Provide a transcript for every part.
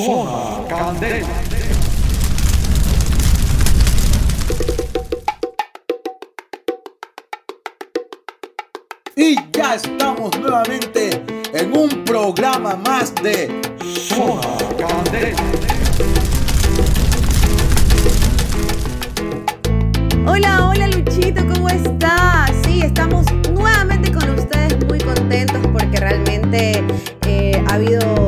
Zona Candela. Y ya estamos nuevamente en un programa más de Zona Candela. Hola, hola Luchito, ¿cómo estás? Sí, estamos nuevamente con ustedes muy contentos porque realmente eh, ha habido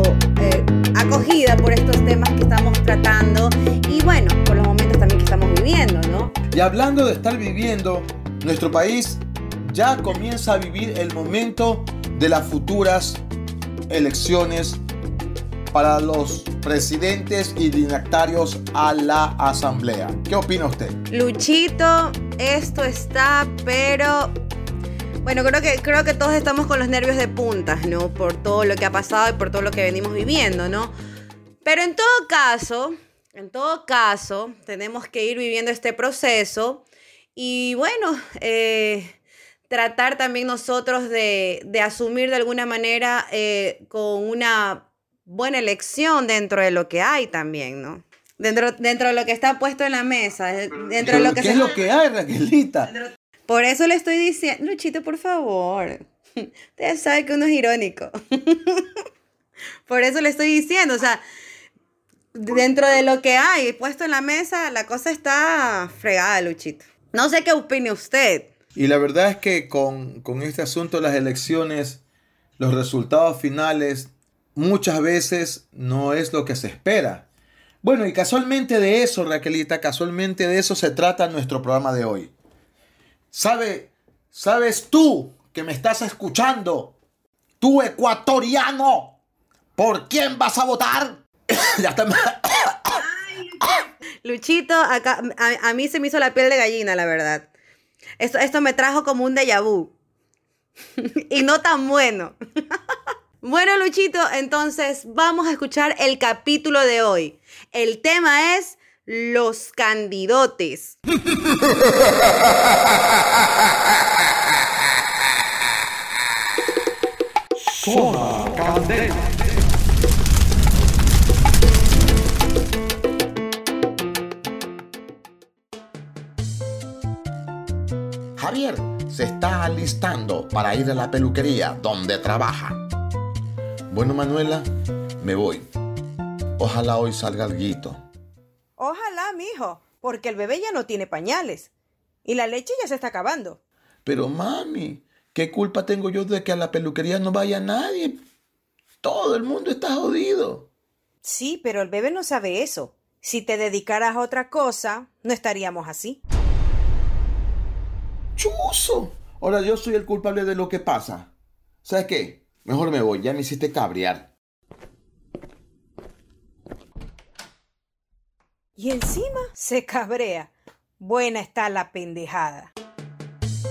hablando de estar viviendo, nuestro país ya comienza a vivir el momento de las futuras elecciones para los presidentes y dignatarios a la asamblea. ¿Qué opina usted? Luchito, esto está, pero bueno, creo que creo que todos estamos con los nervios de puntas, ¿no? Por todo lo que ha pasado y por todo lo que venimos viviendo, ¿no? Pero en todo caso, en todo caso, tenemos que ir viviendo este proceso y bueno, eh, tratar también nosotros de, de asumir de alguna manera eh, con una buena elección dentro de lo que hay también, ¿no? Dentro, dentro de lo que está puesto en la mesa, eh, dentro de lo que ¿Qué se- es lo que hay, Raquelita? Por eso le estoy diciendo, Luchito, por favor. Ustedes saben que uno es irónico. Por eso le estoy diciendo, o sea, dentro de lo que hay puesto en la mesa, la cosa está fregada, Luchito. No sé qué opine usted. Y la verdad es que con, con este asunto de las elecciones, los resultados finales muchas veces no es lo que se espera. Bueno, y casualmente de eso, Raquelita, casualmente de eso se trata nuestro programa de hoy. ¿Sabe, ¿Sabes tú que me estás escuchando? Tú ecuatoriano, ¿por quién vas a votar? Ya está. Luchito, acá, a, a mí se me hizo la piel de gallina, la verdad. Esto, esto me trajo como un déjà vu. y no tan bueno. bueno, Luchito, entonces vamos a escuchar el capítulo de hoy. El tema es los candidotes. Zona Candela. Se está alistando para ir a la peluquería donde trabaja. Bueno, Manuela, me voy. Ojalá hoy salga alguito. Ojalá, mijo, porque el bebé ya no tiene pañales. Y la leche ya se está acabando. Pero mami, ¿qué culpa tengo yo de que a la peluquería no vaya nadie? Todo el mundo está jodido. Sí, pero el bebé no sabe eso. Si te dedicaras a otra cosa, no estaríamos así. ¡Chuso! Ahora yo soy el culpable de lo que pasa. ¿Sabes qué? Mejor me voy, ya me hiciste cabrear. Y encima se cabrea. Buena está la pendejada.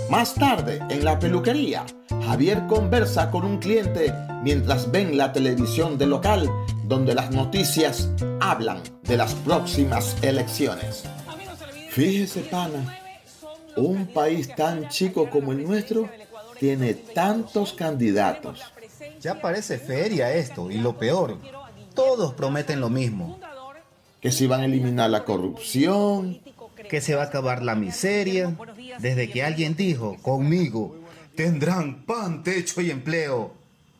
Más tarde, en la peluquería, Javier conversa con un cliente mientras ven la televisión del local donde las noticias hablan de las próximas elecciones. Fíjese, pana, un país tan chico como el nuestro tiene tantos candidatos. Ya parece feria esto, y lo peor, todos prometen lo mismo, Que si van a eliminar la corrupción, que se va a acabar la miseria, desde que alguien dijo, conmigo, tendrán pan, techo y empleo.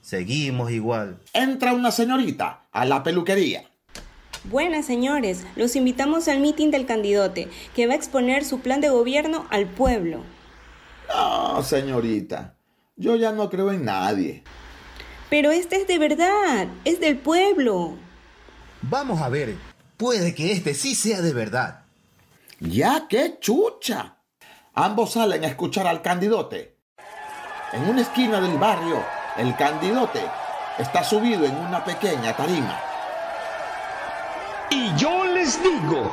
Seguimos igual. entra una señorita a la peluquería. Buenas señores, los invitamos al meeting del candidote, que va a exponer su plan de gobierno al pueblo. No, señorita, yo ya no creo en nadie. Pero este es de verdad, es del pueblo. Vamos a ver, puede que este sí sea de verdad. Ya, qué chucha. Ambos salen a escuchar al candidote. En una esquina del barrio, el candidote está subido en una pequeña tarima. Y yo les digo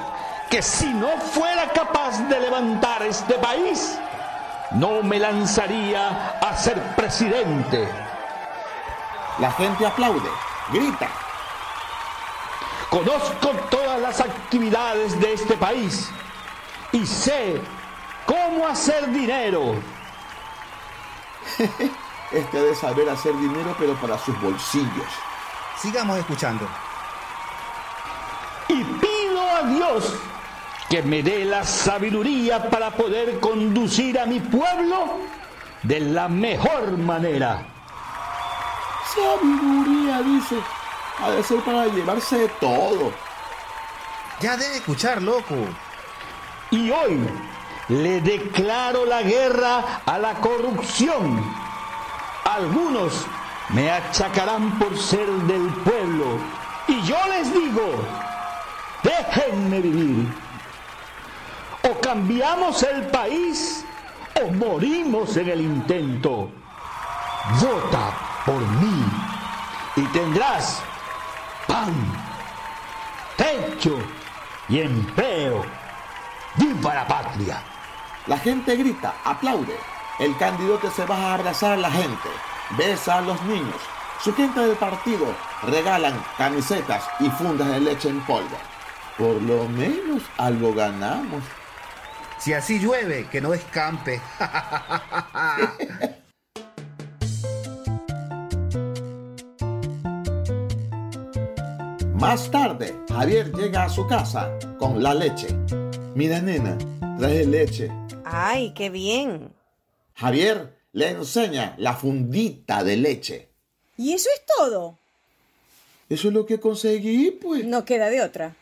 que si no fuera capaz de levantar este país, no me lanzaría a ser presidente. La gente aplaude, grita. Conozco todas las actividades de este país y sé cómo hacer dinero. Este de saber hacer dinero, pero para sus bolsillos. Sigamos escuchando. Dios que me dé la sabiduría para poder conducir a mi pueblo de la mejor manera. Sabiduría, dice. Ha de ser para llevarse de todo. Ya debe escuchar, loco. Y hoy le declaro la guerra a la corrupción. Algunos me achacarán por ser del pueblo. Y yo les digo, déjenme vivir. O cambiamos el país o morimos en el intento. Vota por mí y tendrás pan, techo y empleo. ¡Viva la patria! La gente grita, aplaude. El candidato se va a abrazar a la gente, besa a los niños. Su gente del partido regalan camisetas y fundas de leche en polvo. Por lo menos algo ganamos. Si así llueve, que no escampe. Más tarde, Javier llega a su casa con la leche. Mira, nena, traje leche. Ay, qué bien. Javier le enseña la fundita de leche. ¿Y eso es todo? Eso es lo que conseguí, pues. No queda de otra.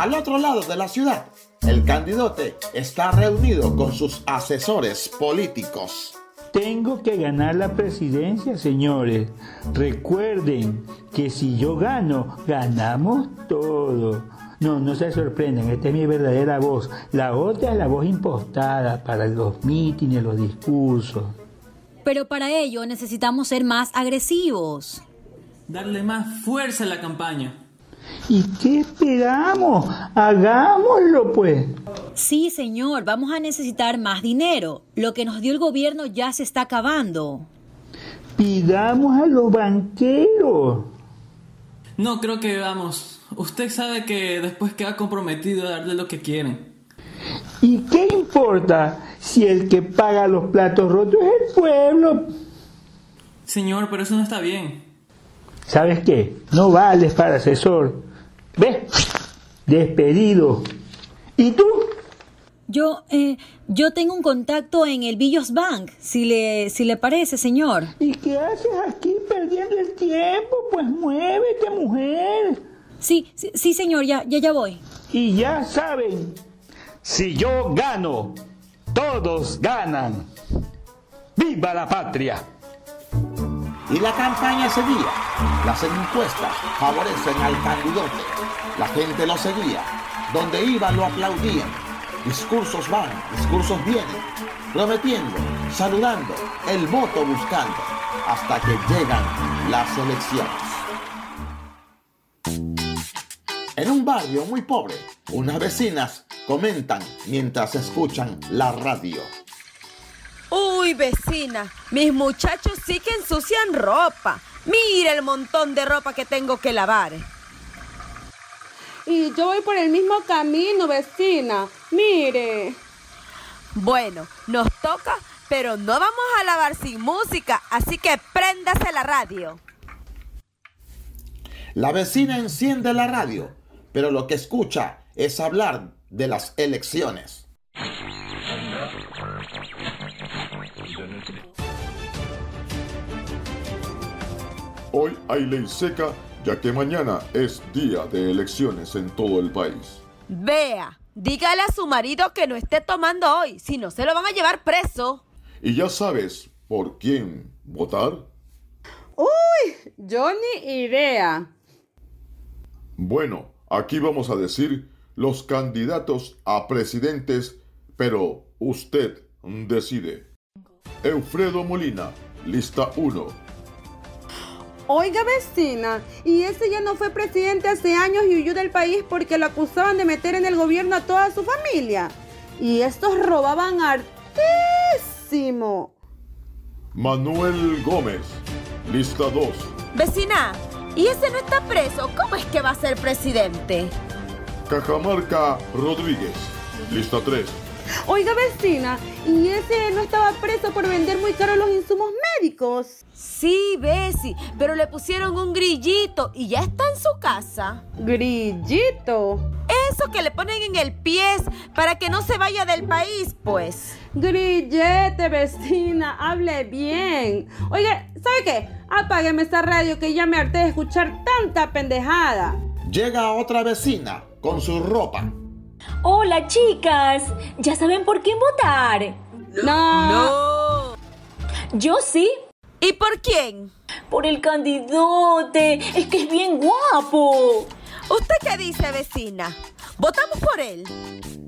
Al otro lado de la ciudad, el candidato está reunido con sus asesores políticos. Tengo que ganar la presidencia, señores. Recuerden que si yo gano, ganamos todo. No, no se sorprendan, esta es mi verdadera voz. La otra es la voz impostada para los mítines, los discursos. Pero para ello necesitamos ser más agresivos. Darle más fuerza a la campaña. ¿Y qué esperamos? Hagámoslo, pues. Sí, señor, vamos a necesitar más dinero. Lo que nos dio el gobierno ya se está acabando. Pidamos a los banqueros. No creo que vamos. Usted sabe que después queda comprometido a darle lo que quieren. ¿Y qué importa si el que paga los platos rotos es el pueblo? Señor, pero eso no está bien. ¿Sabes qué? No vales para asesor. ¿Ves? Despedido. ¿Y tú? Yo, eh, yo tengo un contacto en el Villos Bank, si le, si le parece, señor. ¿Y qué haces aquí perdiendo el tiempo? Pues muévete, mujer. Sí, sí, sí, señor, ya, ya, ya voy. Y ya saben, si yo gano, todos ganan. ¡Viva la patria! Y la campaña seguía. Las encuestas favorecen al candidato. La gente lo seguía. Donde iba lo aplaudían. Discursos van, discursos vienen. Prometiendo, saludando, el voto buscando. Hasta que llegan las elecciones. En un barrio muy pobre, unas vecinas comentan mientras escuchan la radio. Uy, vecina, mis muchachos sí que ensucian ropa. Mira el montón de ropa que tengo que lavar. Y yo voy por el mismo camino, vecina. Mire. Bueno, nos toca, pero no vamos a lavar sin música, así que préndase la radio. La vecina enciende la radio, pero lo que escucha es hablar de las elecciones. Hoy hay ley seca ya que mañana es día de elecciones en todo el país. Vea, dígale a su marido que no esté tomando hoy, si no se lo van a llevar preso. ¿Y ya sabes por quién votar? Uy, yo ni idea. Bueno, aquí vamos a decir los candidatos a presidentes, pero usted decide. Eufredo Molina, lista 1. Oiga vecina, y ese ya no fue presidente hace años y huyó del país porque lo acusaban de meter en el gobierno a toda su familia. Y estos robaban hartísimo. Manuel Gómez, lista 2. Vecina, ¿y ese no está preso? ¿Cómo es que va a ser presidente? Cajamarca Rodríguez, lista 3. Oiga vecina, ¿y ese no estaba preso por vender muy caro los insumos médicos. Sí, Bessie, pero le pusieron un grillito y ya está en su casa. Grillito. Eso que le ponen en el pie para que no se vaya del país, pues. Grillete, vecina, hable bien. Oiga, ¿sabe qué? Apágueme esta radio que ya me harté de escuchar tanta pendejada. Llega otra vecina con su ropa. Hola chicas, ¿ya saben por quién votar? No. No. Yo sí. ¿Y por quién? Por el candidote. Es que es bien guapo. ¿Usted qué dice, vecina? ¿Votamos por él?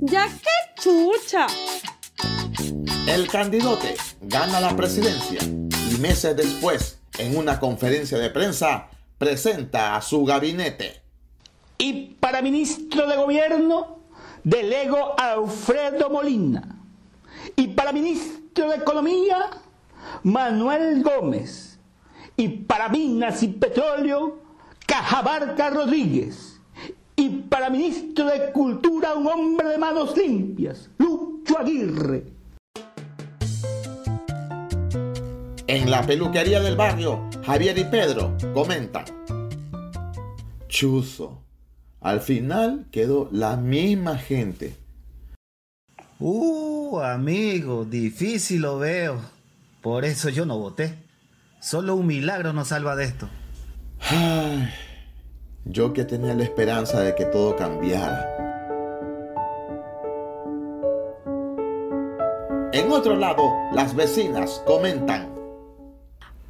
Ya qué chucha. El candidote gana la presidencia y meses después, en una conferencia de prensa, presenta a su gabinete. Y para ministro de gobierno, delego a Alfredo Molina. Y para ministro de Economía, Manuel Gómez. Y para Minas y Petróleo, Cajabarca Rodríguez. Y para ministro de Cultura, un hombre de manos limpias, Lucho Aguirre. En la peluquería del barrio, Javier y Pedro comentan. Chuzo. Al final quedó la misma gente. Uh, amigo, difícil lo veo. Por eso yo no voté. Solo un milagro nos salva de esto. Ay, yo que tenía la esperanza de que todo cambiara. En otro lado, las vecinas comentan.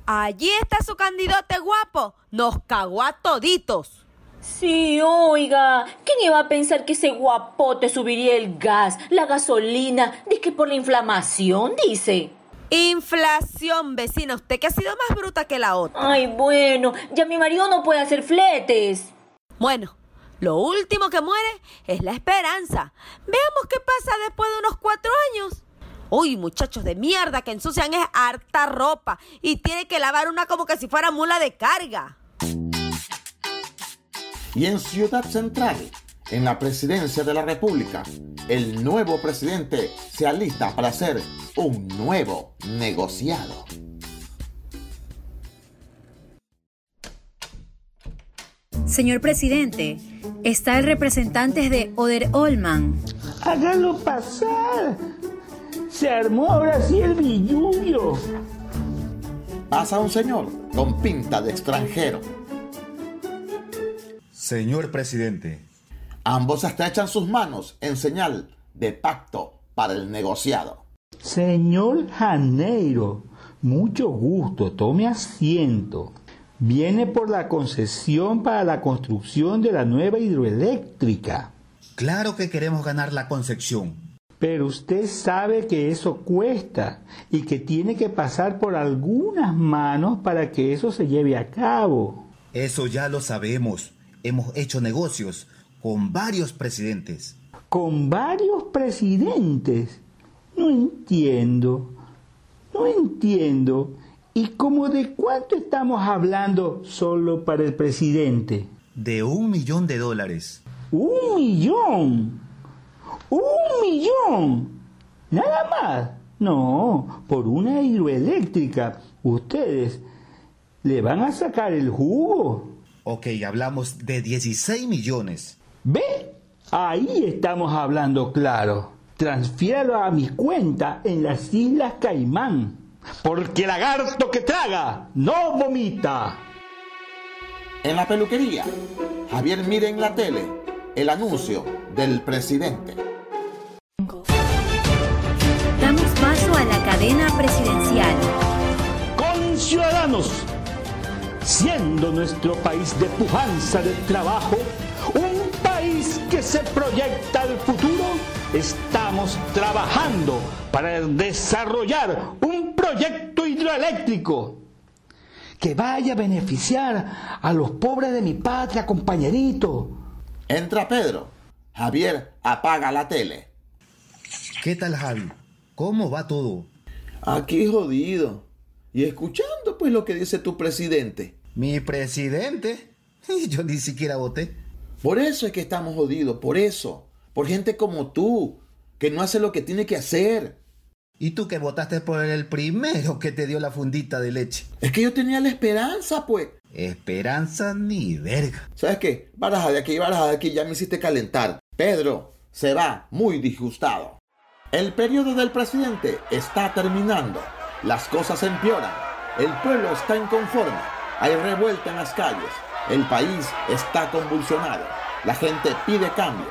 Allí está su candidote guapo. Nos cagó a toditos. Sí, oiga, ¿quién iba a pensar que ese guapote subiría el gas, la gasolina? Dice que por la inflamación, dice. Inflación, vecina. Usted que ha sido más bruta que la otra. Ay, bueno, ya mi marido no puede hacer fletes. Bueno, lo último que muere es la esperanza. Veamos qué pasa después de unos cuatro años. Uy, muchachos de mierda que ensucian es harta ropa y tiene que lavar una como que si fuera mula de carga. Y en Ciudad Central, en la presidencia de la República, el nuevo presidente se alista para hacer un nuevo negociado. Señor presidente, está el representante de Oder Olman. Hágalo pasar. Se armó ahora sí el billullo. Pasa un señor con pinta de extranjero. Señor presidente. Ambos estrechan sus manos en señal de pacto para el negociado. Señor Janeiro, mucho gusto, tome asiento. Viene por la concesión para la construcción de la nueva hidroeléctrica. Claro que queremos ganar la concesión. Pero usted sabe que eso cuesta y que tiene que pasar por algunas manos para que eso se lleve a cabo. Eso ya lo sabemos. Hemos hecho negocios con varios presidentes. ¿Con varios presidentes? No entiendo. No entiendo. ¿Y cómo de cuánto estamos hablando solo para el presidente? De un millón de dólares. ¿Un millón? ¡Un millón! Nada más. No, por una hidroeléctrica. Ustedes le van a sacar el jugo. Ok, hablamos de 16 millones. ¿Ve? Ahí estamos hablando claro. Transfiéralo a mi cuenta en las Islas Caimán. Porque lagarto que traga no vomita. En la peluquería, Javier mira en la tele el anuncio del presidente. Damos paso a la cadena presidencial. Con ciudadanos, siendo nuestro país de pujanza de trabajo, que se proyecta al futuro, estamos trabajando para desarrollar un proyecto hidroeléctrico que vaya a beneficiar a los pobres de mi patria, compañerito. Entra Pedro. Javier apaga la tele. ¿Qué tal, Javi? ¿Cómo va todo? Aquí jodido. Y escuchando pues lo que dice tu presidente. ¿Mi presidente? Yo ni siquiera voté. Por eso es que estamos jodidos, por eso. Por gente como tú, que no hace lo que tiene que hacer. Y tú que votaste por el primero que te dio la fundita de leche. Es que yo tenía la esperanza, pues. Esperanza ni verga. ¿Sabes qué? Baraja de aquí, baraja de aquí, ya me hiciste calentar. Pedro se va muy disgustado. El periodo del presidente está terminando. Las cosas empeoran. El pueblo está inconforme. Hay revuelta en las calles. El país está convulsionado. La gente pide cambio.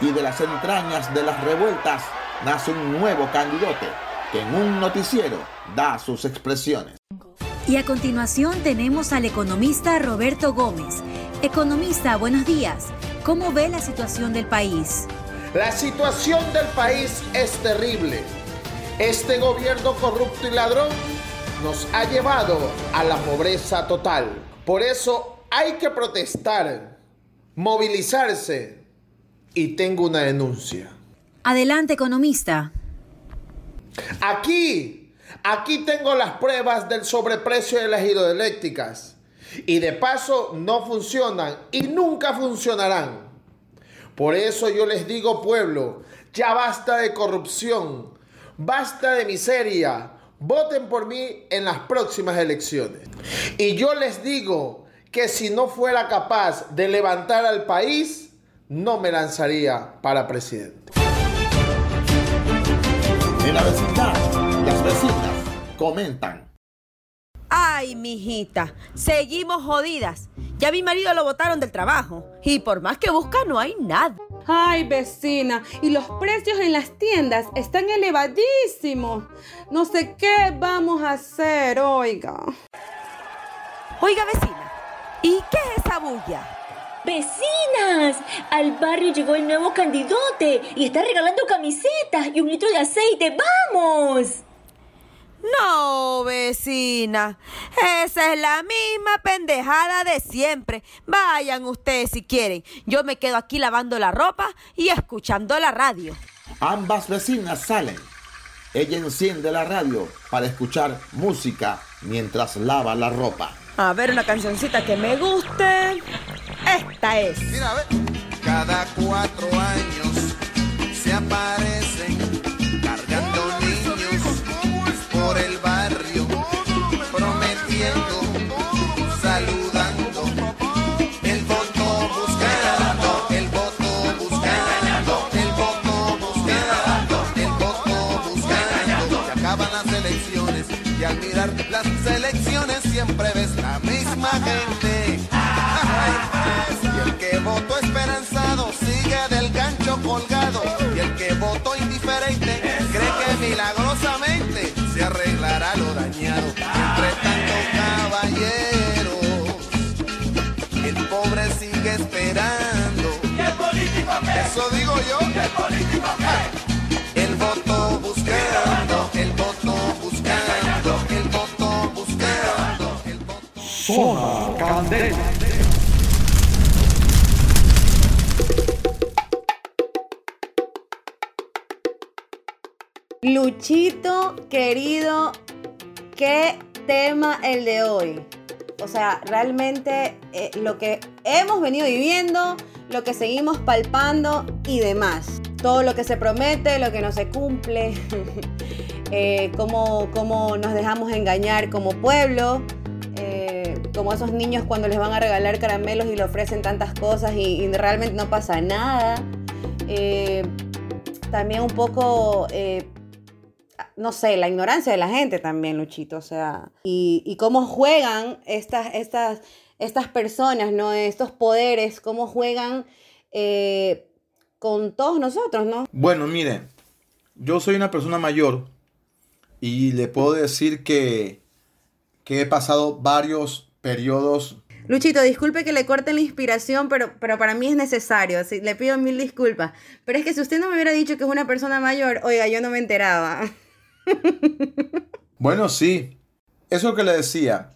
Y de las entrañas de las revueltas nace un nuevo candidato que en un noticiero da sus expresiones. Y a continuación tenemos al economista Roberto Gómez. Economista, buenos días. ¿Cómo ve la situación del país? La situación del país es terrible. Este gobierno corrupto y ladrón nos ha llevado a la pobreza total. Por eso hay que protestar, movilizarse y tengo una denuncia. Adelante, economista. Aquí, aquí tengo las pruebas del sobreprecio de las hidroeléctricas. Y de paso no funcionan y nunca funcionarán. Por eso yo les digo, pueblo, ya basta de corrupción, basta de miseria. Voten por mí en las próximas elecciones. Y yo les digo que si no fuera capaz de levantar al país, no me lanzaría para presidente. En la vecindad, las vecinas comentan. Ay, mijita, seguimos jodidas. Ya mi marido lo botaron del trabajo. Y por más que busca, no hay nada. Ay, vecina, y los precios en las tiendas están elevadísimos. No sé qué vamos a hacer, oiga. Oiga, vecina, ¿y qué es esa bulla? ¡Vecinas! Al barrio llegó el nuevo candidote y está regalando camisetas y un litro de aceite. ¡Vamos! No, vecina. Esa es la misma pendejada de siempre. Vayan ustedes si quieren. Yo me quedo aquí lavando la ropa y escuchando la radio. Ambas vecinas salen. Ella enciende la radio para escuchar música mientras lava la ropa. A ver una cancioncita que me guste. Esta es. Cada cuatro años se aparecen gente. Y el que votó esperanzado sigue del gancho colgado. Y el que votó indiferente cree que milagrosamente se arreglará lo dañado. Entre tanto, caballeros, el pobre sigue esperando. Eso digo yo. Zona Candela. Luchito, querido, qué tema el de hoy. O sea, realmente eh, lo que hemos venido viviendo, lo que seguimos palpando y demás. Todo lo que se promete, lo que no se cumple, eh, cómo, cómo nos dejamos engañar como pueblo, como esos niños cuando les van a regalar caramelos y le ofrecen tantas cosas y, realmente no pasa nada. Eh, también un poco eh, no sé, la ignorancia de la gente también, Luchito, o sea, y, y cómo juegan estas, estas, estas personas, ¿no? Estos poderes, cómo juegan eh, con todos nosotros, ¿no? Bueno, mire, yo soy una persona mayor y le puedo decir que, que he pasado varios periodos Luchito, disculpe que le corte la inspiración, pero, pero para mí es necesario. así, le pido mil disculpas. Pero es que si usted no me hubiera dicho que es una persona mayor, oiga, yo no me enteraba. Bueno, sí. Eso que le decía.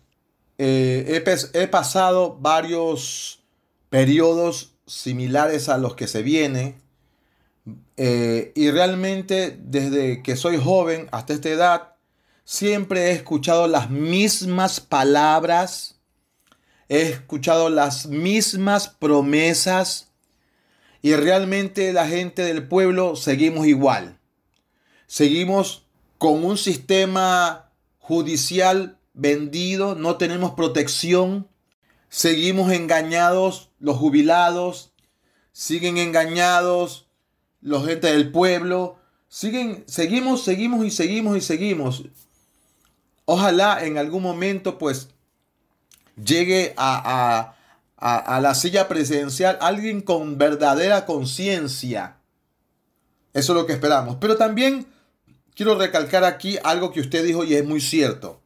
eh, he, he pasado varios periodos similares a los que se viene. eh, y realmente desde que soy joven hasta esta edad, siempre he escuchado las mismas palabras. He escuchado las mismas promesas. Y realmente la gente del pueblo seguimos igual. Seguimos con un sistema judicial vendido, no tenemos protección, seguimos engañados los jubilados, siguen engañados los gente del pueblo, siguen, seguimos, seguimos y seguimos y seguimos. Ojalá en algún momento pues llegue a, a, a la silla presidencial alguien con verdadera conciencia. Eso es lo que esperamos. Pero también quiero recalcar aquí algo que usted dijo y es muy cierto.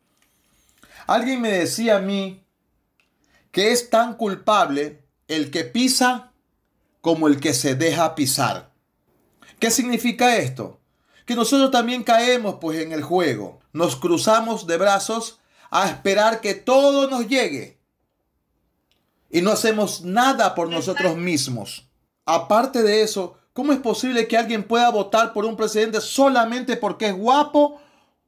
Alguien me decía a mí que es tan culpable el que pisa como el que se deja pisar. ¿Qué significa esto? Que nosotros también caemos pues en el juego. Nos cruzamos de brazos a esperar que todo nos llegue. Y no hacemos nada por nosotros mismos. Aparte de eso, ¿cómo es posible que alguien pueda votar por un presidente solamente porque es guapo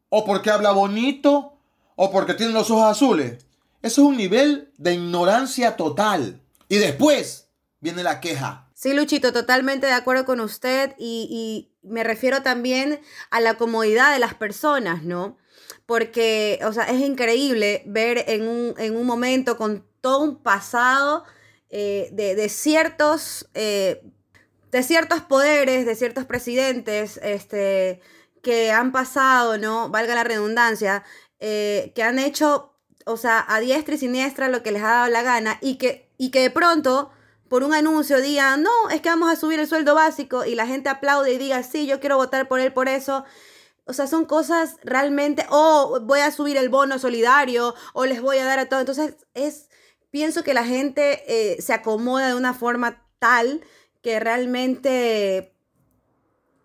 o porque habla bonito o porque tiene los ojos azules. Eso es un nivel de ignorancia total. Y después viene la queja. Sí, Luchito, totalmente de acuerdo con usted y, y, me refiero también a la comodidad de las personas, ¿no? Porque, o sea, es increíble ver en un, en un momento con todo un pasado eh, de, de, ciertos, eh, de ciertos poderes, de ciertos presidentes, este, que han pasado, ¿no? Valga la redundancia, eh, que han hecho, o sea, a diestra y siniestra lo que les ha dado la gana y que, y que de pronto por un anuncio digan, no, es que vamos a subir el sueldo básico y la gente aplaude y diga, sí, yo quiero votar por él por eso. O sea, son cosas realmente, o voy a subir el bono solidario, o les voy a dar a todo. Entonces, es, pienso que la gente eh, se acomoda de una forma tal que realmente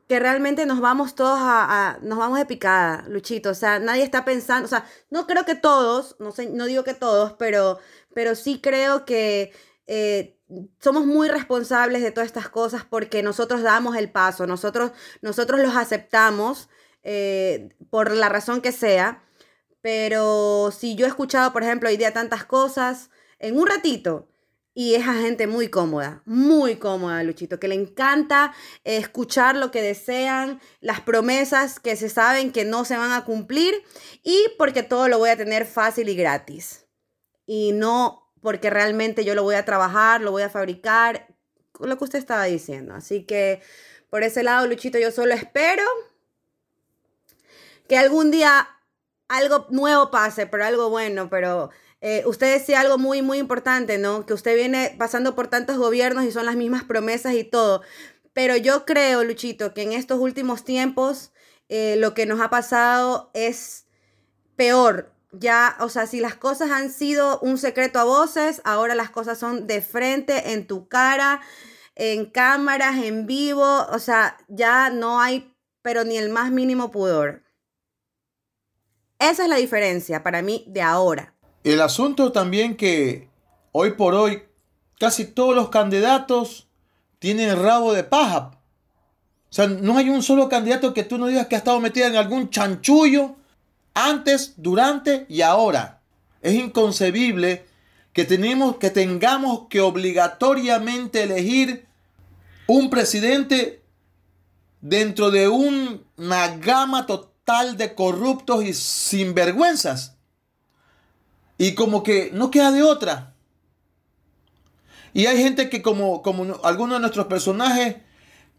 que realmente nos vamos todos a, nos vamos de picada, Luchito. O sea, nadie está pensando, o sea, no creo que todos, no sé, no digo que todos, pero, pero sí creo que eh, somos muy responsables de todas estas cosas porque nosotros damos el paso, nosotros, nosotros los aceptamos eh, por la razón que sea. Pero si yo he escuchado, por ejemplo, hoy día tantas cosas, en un ratito, y es a gente muy cómoda, muy cómoda, Luchito, que le encanta escuchar lo que desean, las promesas que se saben que no se van a cumplir y porque todo lo voy a tener fácil y gratis. Y no porque realmente yo lo voy a trabajar, lo voy a fabricar, lo que usted estaba diciendo. Así que por ese lado, Luchito, yo solo espero que algún día algo nuevo pase, pero algo bueno, pero eh, usted decía algo muy, muy importante, ¿no? Que usted viene pasando por tantos gobiernos y son las mismas promesas y todo. Pero yo creo, Luchito, que en estos últimos tiempos eh, lo que nos ha pasado es peor. Ya, o sea, si las cosas han sido un secreto a voces, ahora las cosas son de frente, en tu cara, en cámaras, en vivo. O sea, ya no hay, pero ni el más mínimo pudor. Esa es la diferencia para mí de ahora. El asunto también que hoy por hoy casi todos los candidatos tienen rabo de paja. O sea, no hay un solo candidato que tú no digas que ha estado metido en algún chanchullo antes, durante y ahora. Es inconcebible que, tenemos, que tengamos que obligatoriamente elegir un presidente dentro de una gama total de corruptos y sinvergüenzas. Y como que no queda de otra. Y hay gente que como, como algunos de nuestros personajes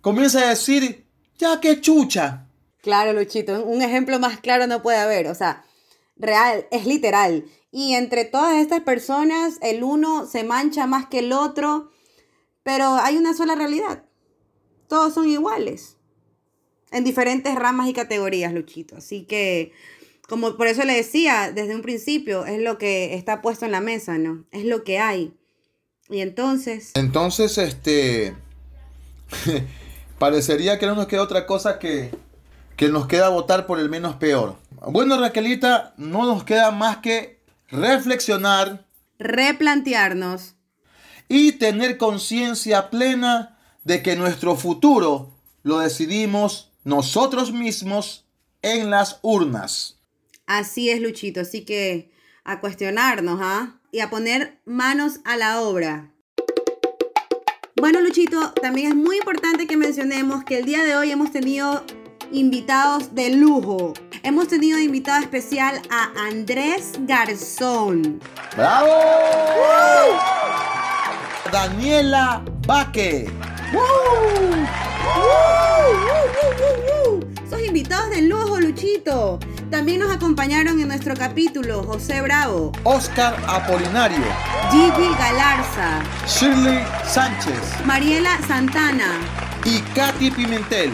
comienza a decir, ya que chucha. Claro, Luchito, un ejemplo más claro no puede haber. O sea, real, es literal. Y entre todas estas personas, el uno se mancha más que el otro, pero hay una sola realidad. Todos son iguales. En diferentes ramas y categorías, Luchito. Así que como por eso le decía desde un principio, es lo que está puesto en la mesa, ¿no? Es lo que hay. Y entonces... Entonces, este... parecería que no nos queda otra cosa que, que nos queda votar por el menos peor. Bueno, Raquelita, no nos queda más que reflexionar, replantearnos y tener conciencia plena de que nuestro futuro lo decidimos nosotros mismos en las urnas. Así es, Luchito. Así que a cuestionarnos, ¿ah? Y a poner manos a la obra. Bueno, Luchito, también es muy importante que mencionemos que el día de hoy hemos tenido invitados de lujo. hemos tenido de invitado especial a Andrés Garzón. ¡Bravo! Daniela Baque. Sos invitados de lujo, Luchito. También nos acompañaron en nuestro capítulo José Bravo, Oscar Apolinario, Gigi Galarza, Shirley Sánchez Mariela Santana. y Katy Pimentel.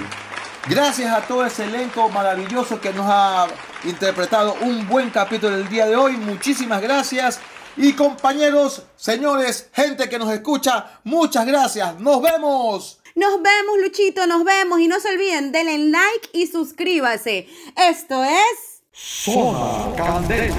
Gracias a todo ese elenco maravilloso que nos ha interpretado un buen capítulo el día de hoy. Muchísimas gracias. Y compañeros, señores, gente que nos escucha, muchas gracias. Nos vemos. Nos vemos, Luchito, nos vemos. Y no se olviden, denle like y suscríbase. Esto es... Zona Candela.